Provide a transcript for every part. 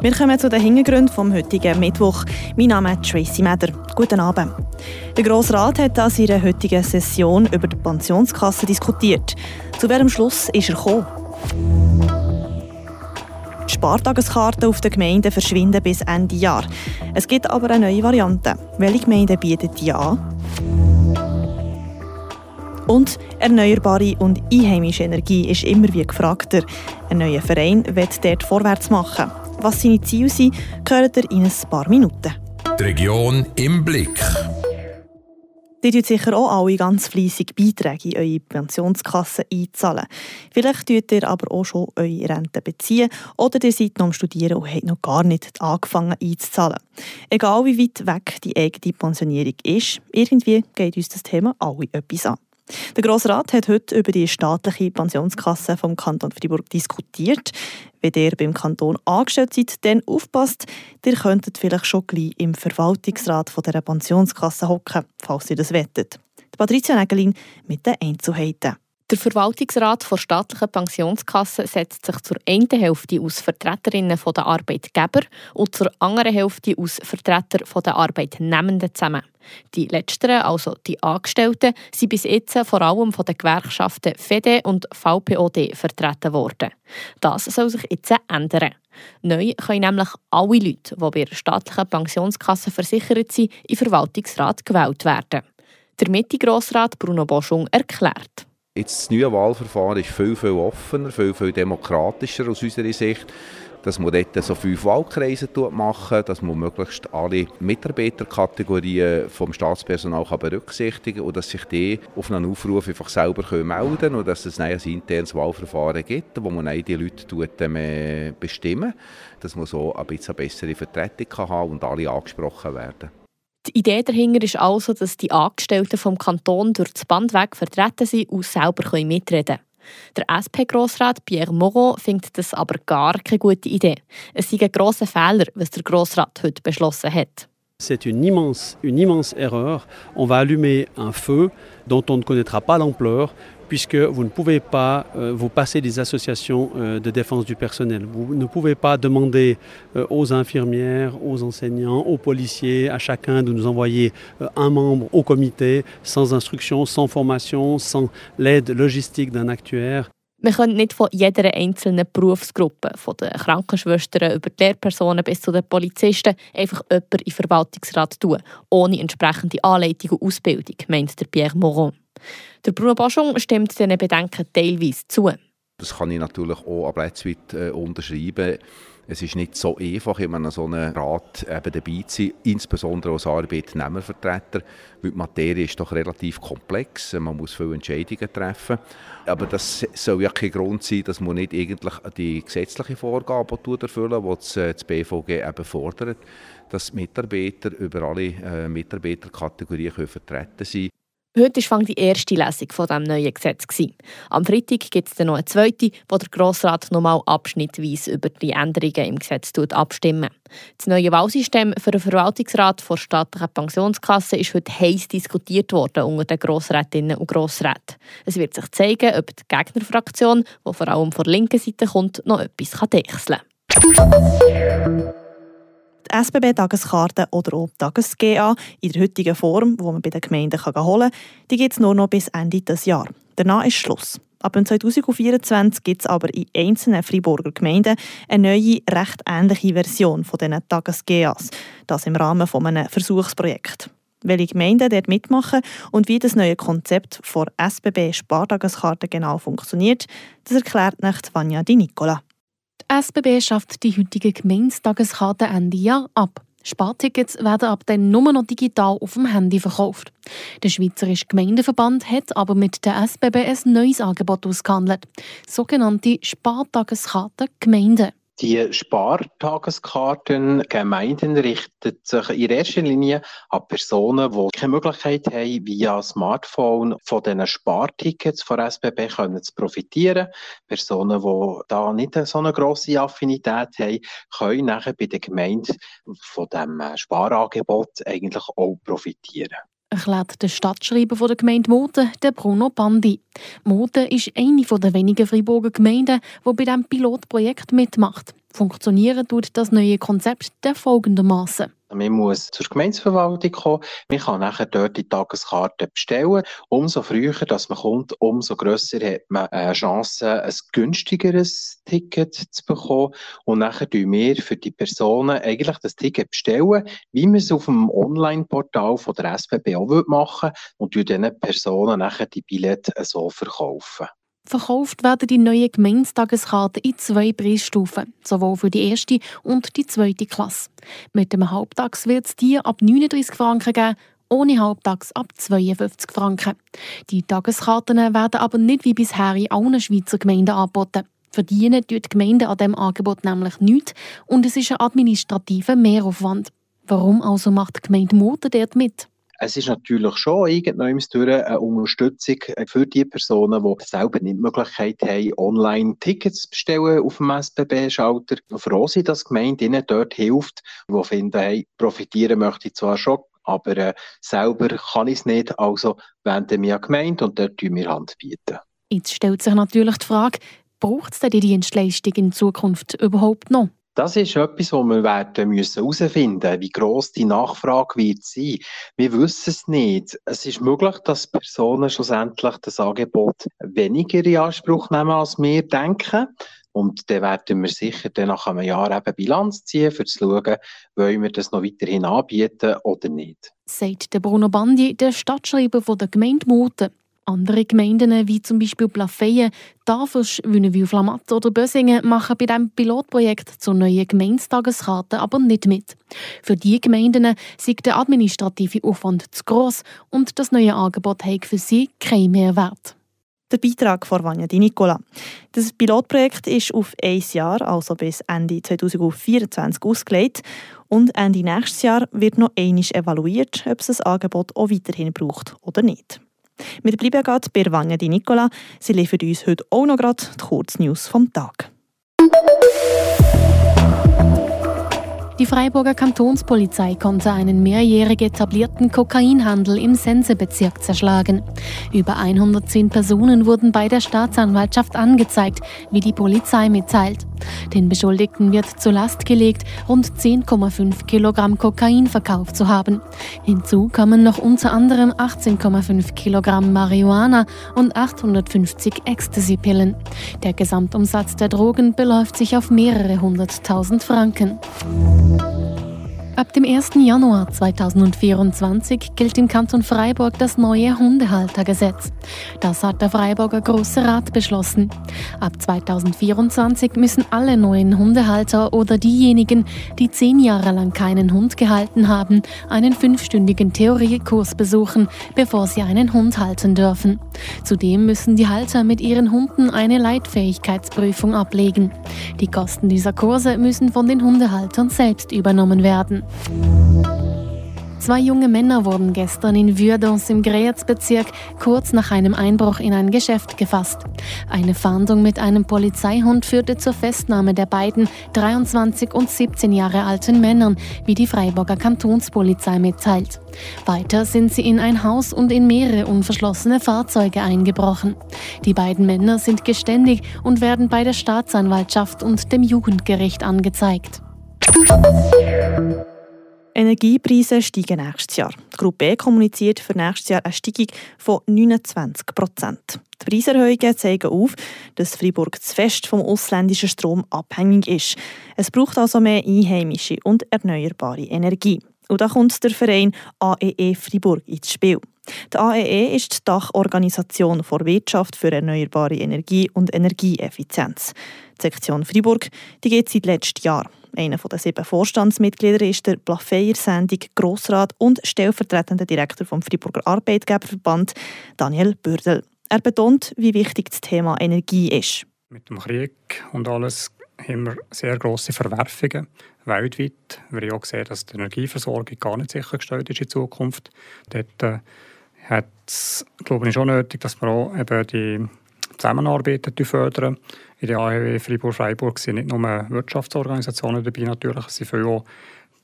Wir kommen zu den Hintergründen vom heutigen Mittwoch. Mein Name ist Tracy Meder. Guten Abend. Der Grosse Rat hat an seiner heutigen Session über die Pensionskasse diskutiert. Zu welchem Schluss ist er gekommen? Die Spartageskarten auf den Gemeinden verschwinden bis Ende Jahr. Es gibt aber eine neue Variante. Welche Gemeinden bieten die an? Und erneuerbare und einheimische Energie ist immer wie gefragter. Ein neuer Verein wird dort vorwärts machen. Was seine Ziele sind, hört ihr in ein paar Minuten. Die Region im Blick. Ihr tut sicher auch alle ganz fleissig Beiträge in eure Pensionskasse einzahlen. Vielleicht tut ihr aber auch schon eure Rente beziehen oder ihr seid noch am Studieren und habt noch gar nicht angefangen einzuzahlen. Egal wie weit weg die eigene Pensionierung ist, irgendwie geht uns das Thema alle etwas an. Der Grosse Rat hat heute über die staatliche Pensionskasse vom Kanton Freiburg diskutiert. Wenn ihr beim Kanton angestellt seid, dann aufpasst, ihr könntet vielleicht schon gleich im Verwaltungsrat von dieser Pensionskasse hocken, falls ihr das wettet. Patricia Nägelin mit den Einzelheiten. Der Verwaltungsrat der staatlichen Pensionskasse setzt sich zur einen Hälfte aus Vertreterinnen der Arbeitgeber und zur anderen Hälfte aus Vertretern der Arbeitnehmenden zusammen. Die letzteren, also die Angestellten, sind bis jetzt vor allem von den Gewerkschaften FEDE und VPOD vertreten worden. Das soll sich jetzt ändern. Neu können nämlich alle Leute, die bei der staatlichen Pensionskasse versichert sind, in Verwaltungsrat gewählt werden. Der Mitte-Grossrat Bruno Boschung erklärt. Jetzt das neue Wahlverfahren ist viel, viel offener, viel, viel demokratischer aus unserer Sicht. Dass man dort so fünf Wahlkreise machen dass man möglichst alle Mitarbeiterkategorien vom Staatspersonal kann berücksichtigen kann und dass sich die auf einen Aufruf einfach selber melden können und dass es ein internes Wahlverfahren gibt, wo man die Leute ähm, bestimmen dass man so ein bisschen eine bessere Vertretung kann haben und alle angesprochen werden. Die Idee dahinter ist also, dass die Angestellten vom Kanton durch das Band vertreten sind und selber mitreden können. Der SP-Grossrat Pierre Moreau findet das aber gar keine gute Idee. Es sei ein grosser Fehler, was der Grossrat heute beschlossen hat. C'est une immense, une immense erreur. On va allumer un feu dont on ne connaîtra pas l'ampleur puisque vous ne pouvez pas euh, vous passer des associations euh, de défense du personnel. Vous ne pouvez pas demander euh, aux infirmières, aux enseignants, aux policiers, à chacun de nous envoyer euh, un membre au comité sans instruction, sans formation, sans l'aide logistique d'un actuaire. Wir können nicht von jeder einzelnen Berufsgruppe, von den Krankenschwestern über die Lehrpersonen bis zu den Polizisten, einfach jemanden in den Verwaltungsrat tun, ohne entsprechende Anleitung und Ausbildung, meint der Pierre Moron. Der Bruno Baschung stimmt diesen Bedenken teilweise zu. Das kann ich natürlich auch abletzweit äh, unterschreiben. Es ist nicht so einfach, in einem so einem Rat eben dabei zu sein, insbesondere als Arbeitnehmervertreter, weil die Materie ist doch relativ komplex, man muss viele Entscheidungen treffen. Aber das soll ja kein Grund sein, dass man nicht eigentlich die gesetzliche Vorgabe erfüllen die das, äh, BVG eben fordert, dass Mitarbeiter über alle äh, Mitarbeiterkategorien vertreten sein. Heute war die erste Lesung von diesem neuen Gesetz. Am Freitag gibt es dann noch eine zweite, wo der Grossrat nochmal abschnittweise über die Änderungen im Gesetz abstimmen Das neue Wahlsystem für den Verwaltungsrat der staatlichen Pensionskasse ist heute heiß diskutiert worden unter den Grossrätinnen und Grossräten. Es wird sich zeigen, ob die Gegnerfraktion, die vor allem von der linken Seite kommt, noch etwas deichseln kann die SBB-Tageskarte oder auch Tages-GA in der heutigen Form, die man bei den Gemeinden holen kann, die gibt es nur noch bis Ende des Jahres. Danach ist Schluss. Ab 2024 gibt es aber in einzelnen Freiburger Gemeinden eine neue, recht ähnliche Version von diesen Tages-GAs. Das im Rahmen von einem Versuchsprojekt. Welche Gemeinden dort mitmachen und wie das neue Konzept vor SBB Spartageskarte genau funktioniert, das erklärt nicht Vanja Di Nicola. SBB schafft die heutige Gemeindetageskarte Ende Jahr ab. Spartickets werden ab dann nur noch digital auf dem Handy verkauft. Der Schweizerische Gemeindeverband hat aber mit der SBB ein neues Angebot ausgehandelt. Sogenannte Spartageskarten Gemeinden. Die Spartageskarten Gemeinden richtet sich in erster Linie an Personen, die keine Möglichkeit haben, via Smartphone von diesen Spartickets von SBB können zu profitieren. Personen, die da nicht so eine grosse Affinität haben, können nachher bei der Gemeinde von diesem Sparangebot eigentlich auch profitieren erklärt der Stadtschreiber der Gemeinde Moten, der Bruno Bandi. Moten ist eine der wenigen Freiburger Gemeinden, die bei diesem Pilotprojekt mitmacht. Funktionieren tut das neue Konzept der folgendermaßen. Man muss zur Gemeindeverwaltung kommen. Man kann nachher dort die Tageskarte bestellen. Umso früher, dass man kommt, umso grösser hat man eine Chance, ein günstigeres Ticket zu bekommen. Und nachher tun wir für die Personen eigentlich das Ticket bestellen, wie wir es auf dem Online-Portal der SBB auch machen und diesen Personen nachher die Billette so verkaufen. Verkauft werden die neuen Gemeindetageskarten in zwei Preisstufen, sowohl für die erste und die zweite Klasse. Mit dem Halbtags wird es die ab 39 Franken geben, ohne Halbtags ab 52 Franken. Die Tageskarten werden aber nicht wie bisher in allen Schweizer Gemeinden angeboten. Verdienen tut die Gemeinde an diesem Angebot nämlich nichts und es ist ein administrativer Mehraufwand. Warum also macht die Gemeinde Murten dort mit? Es ist natürlich schon irgendwann eine Unterstützung für die Personen, die selber nicht die Möglichkeit haben, online Tickets zu bestellen auf dem SBB-Schalter. Froh sind, dass die Gemeinde ihnen dort hilft, die finden, hey, profitieren möchte ich zwar schon, aber äh, selber kann ich es nicht, also wenden wir an die Gemeinde und dort bieten wir Hand. Bieten. Jetzt stellt sich natürlich die Frage, braucht es denn die Dienstleistung in Zukunft überhaupt noch? Das ist etwas, wo wir werden müssen herausfinden wie groß die Nachfrage wird sein. Wir wissen es nicht. Es ist möglich, dass Personen schlussendlich das Angebot weniger in Anspruch nehmen, als wir denken. Und dann werden wir sicher dann nach einem Jahr eben Bilanz ziehen, um zu schauen, wollen wir das noch weiterhin anbieten oder nicht. Sagt Bruno Bandi, der Stadtschreiber der Gemeinde Muten. Andere Gemeinden, wie zum Beispiel Plafeyen, Tafels, Wünnewil-Flamatt oder Bösingen, machen bei diesem Pilotprojekt zur neuen Gemeindetageskarte aber nicht mit. Für diese Gemeinden ist der administrative Aufwand zu gross und das neue Angebot hat für sie keinen Mehrwert. Der Beitrag von Vanja Di Nicola. Das Pilotprojekt ist auf ein Jahr, also bis Ende 2024, ausgelegt. Und Ende nächstes Jahr wird noch einmal evaluiert, ob es das Angebot auch weiterhin braucht oder nicht. Wir bleiben gerade bei Vanja Di Nicola. Sie liefert uns heute auch noch gerade die Kurznews vom Tag. Die Freiburger Kantonspolizei konnte einen mehrjährig etablierten Kokainhandel im Sensebezirk zerschlagen. Über 110 Personen wurden bei der Staatsanwaltschaft angezeigt, wie die Polizei mitteilt. Den Beschuldigten wird zur Last gelegt, rund 10,5 Kilogramm Kokain verkauft zu haben. Hinzu kommen noch unter anderem 18,5 Kilogramm Marihuana und 850 Ecstasy-Pillen. Der Gesamtumsatz der Drogen beläuft sich auf mehrere hunderttausend Franken. Thank you. Ab dem 1. Januar 2024 gilt im Kanton Freiburg das neue Hundehaltergesetz. Das hat der Freiburger Große Rat beschlossen. Ab 2024 müssen alle neuen Hundehalter oder diejenigen, die zehn Jahre lang keinen Hund gehalten haben, einen fünfstündigen Theoriekurs besuchen, bevor sie einen Hund halten dürfen. Zudem müssen die Halter mit ihren Hunden eine Leitfähigkeitsprüfung ablegen. Die Kosten dieser Kurse müssen von den Hundehaltern selbst übernommen werden. Zwei junge Männer wurden gestern in Würdons im Grezbezirk kurz nach einem Einbruch in ein Geschäft gefasst. Eine Fahndung mit einem Polizeihund führte zur Festnahme der beiden 23 und 17 Jahre alten Männern, wie die Freiburger Kantonspolizei mitteilt. Weiter sind sie in ein Haus und in mehrere unverschlossene Fahrzeuge eingebrochen. Die beiden Männer sind geständig und werden bei der Staatsanwaltschaft und dem Jugendgericht angezeigt. Energiepreise steigen nächstes Jahr. Die Gruppe E kommuniziert für nächstes Jahr eine Steigung von 29 Prozent. Die Preiserhöhungen zeigen auf, dass Freiburg zu fest vom ausländischen Strom abhängig ist. Es braucht also mehr einheimische und erneuerbare Energie. Und da kommt der Verein AEE e Freiburg ins Spiel. Die AEE e ist die Dachorganisation für Wirtschaft für erneuerbare Energie und Energieeffizienz. Die Sektion Freiburg die geht seit letztem Jahr. Einer der sieben Vorstandsmitglieder ist der Plafeyer-Sendung Grossrat und stellvertretender Direktor vom Freiburger Arbeitgeberverband, Daniel Bürdel. Er betont, wie wichtig das Thema Energie ist. Mit dem Krieg und alles haben wir sehr grosse Verwerfungen weltweit. Wir haben auch gesehen, dass die Energieversorgung gar nicht sichergestellt ist in Zukunft. Dort äh, hat es, glaube ich, schon nötig, dass wir auch eben die Zusammenarbeit fördern. In der AEW Freiburg-Freiburg sind nicht nur Wirtschaftsorganisationen dabei, natürlich, es sind viele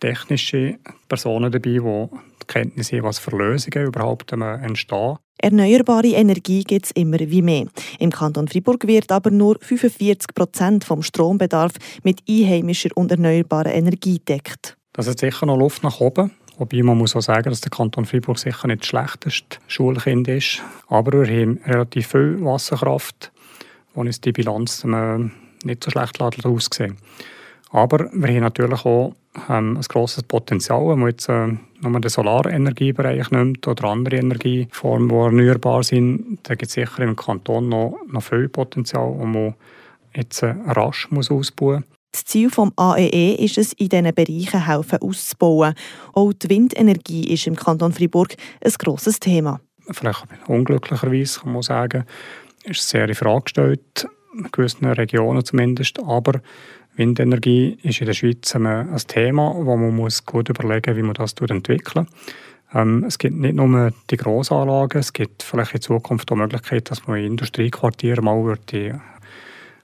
technische Personen dabei, die die Kenntnis haben, was für Lösungen überhaupt entstehen. Erneuerbare Energie gibt es immer wie mehr. Im Kanton Fribourg wird aber nur 45 Prozent vom Strombedarf mit einheimischer und erneuerbarer Energie gedeckt. Das ist sicher noch Luft nach oben. Wobei man muss auch sagen, dass der Kanton Fribourg sicher nicht das schlechteste Schulkind ist. Aber wir haben relativ viel Wasserkraft, wo uns die Bilanz äh, nicht so schlecht aussehen Aber wir haben natürlich auch ähm, ein grosses Potenzial, wenn man jetzt äh, nur den Solarenergiebereich nimmt oder andere Energieformen, die erneuerbar sind, da gibt es sicher im Kanton noch, noch viel Potenzial, das man jetzt äh, rasch muss ausbauen muss. Das Ziel des AEE e ist es, in diesen Bereichen helfen auszubauen. Auch die Windenergie ist im Kanton Fribourg ein grosses Thema. Vielleicht unglücklicherweise kann man sagen, ist es sehr in Frage gestellt, in gewissen Regionen zumindest. Aber Windenergie ist in der Schweiz ein Thema, wo man muss gut überlegen muss, wie man das entwickeln ähm, Es gibt nicht nur die Grossanlagen, es gibt vielleicht in Zukunft auch die Möglichkeit, dass man in Industriequartieren mal die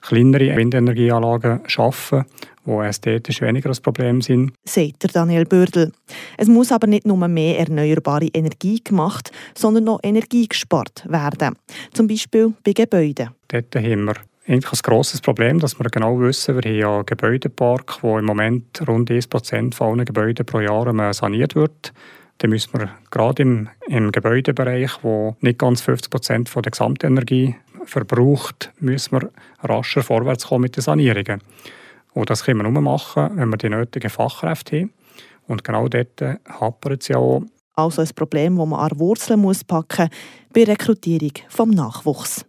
kleinere Windenergieanlagen schaffen, die ästhetisch weniger ein Problem sind. Sagt Daniel Bürdel. Es muss aber nicht nur mehr erneuerbare Energie gemacht, sondern noch Energie gespart werden. Zum Beispiel bei Gebäuden. Dort haben wir eigentlich ein grosses Problem, dass wir genau wissen, wir haben ja einen Gebäudepark, wo im Moment rund 1% von allen Gebäuden pro Jahr saniert wird. Dann müssen wir gerade im, im Gebäudebereich, wo nicht ganz 50% von der Gesamtenergie verbraucht, müssen wir rascher vorwärts kommen mit den Sanierungen. Und das können wir nur machen, wenn wir die nötigen Fachkräfte haben. Und genau dort hapert es ja auch. Also ein Problem, das man an Wurzeln packen muss bei der Rekrutierung vom Nachwuchs.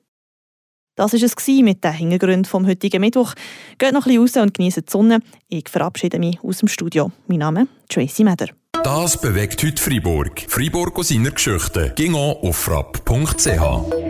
Das war es mit den Hintergründen vom heutigen Mittwoch. Geht noch ein bisschen raus und genießt die Sonne. Ich verabschiede mich aus dem Studio. Mein Name ist Tracy Meder. Das bewegt heute Freiburg. Freiburg aus seiner Geschichte. Ging auf frapp.ch.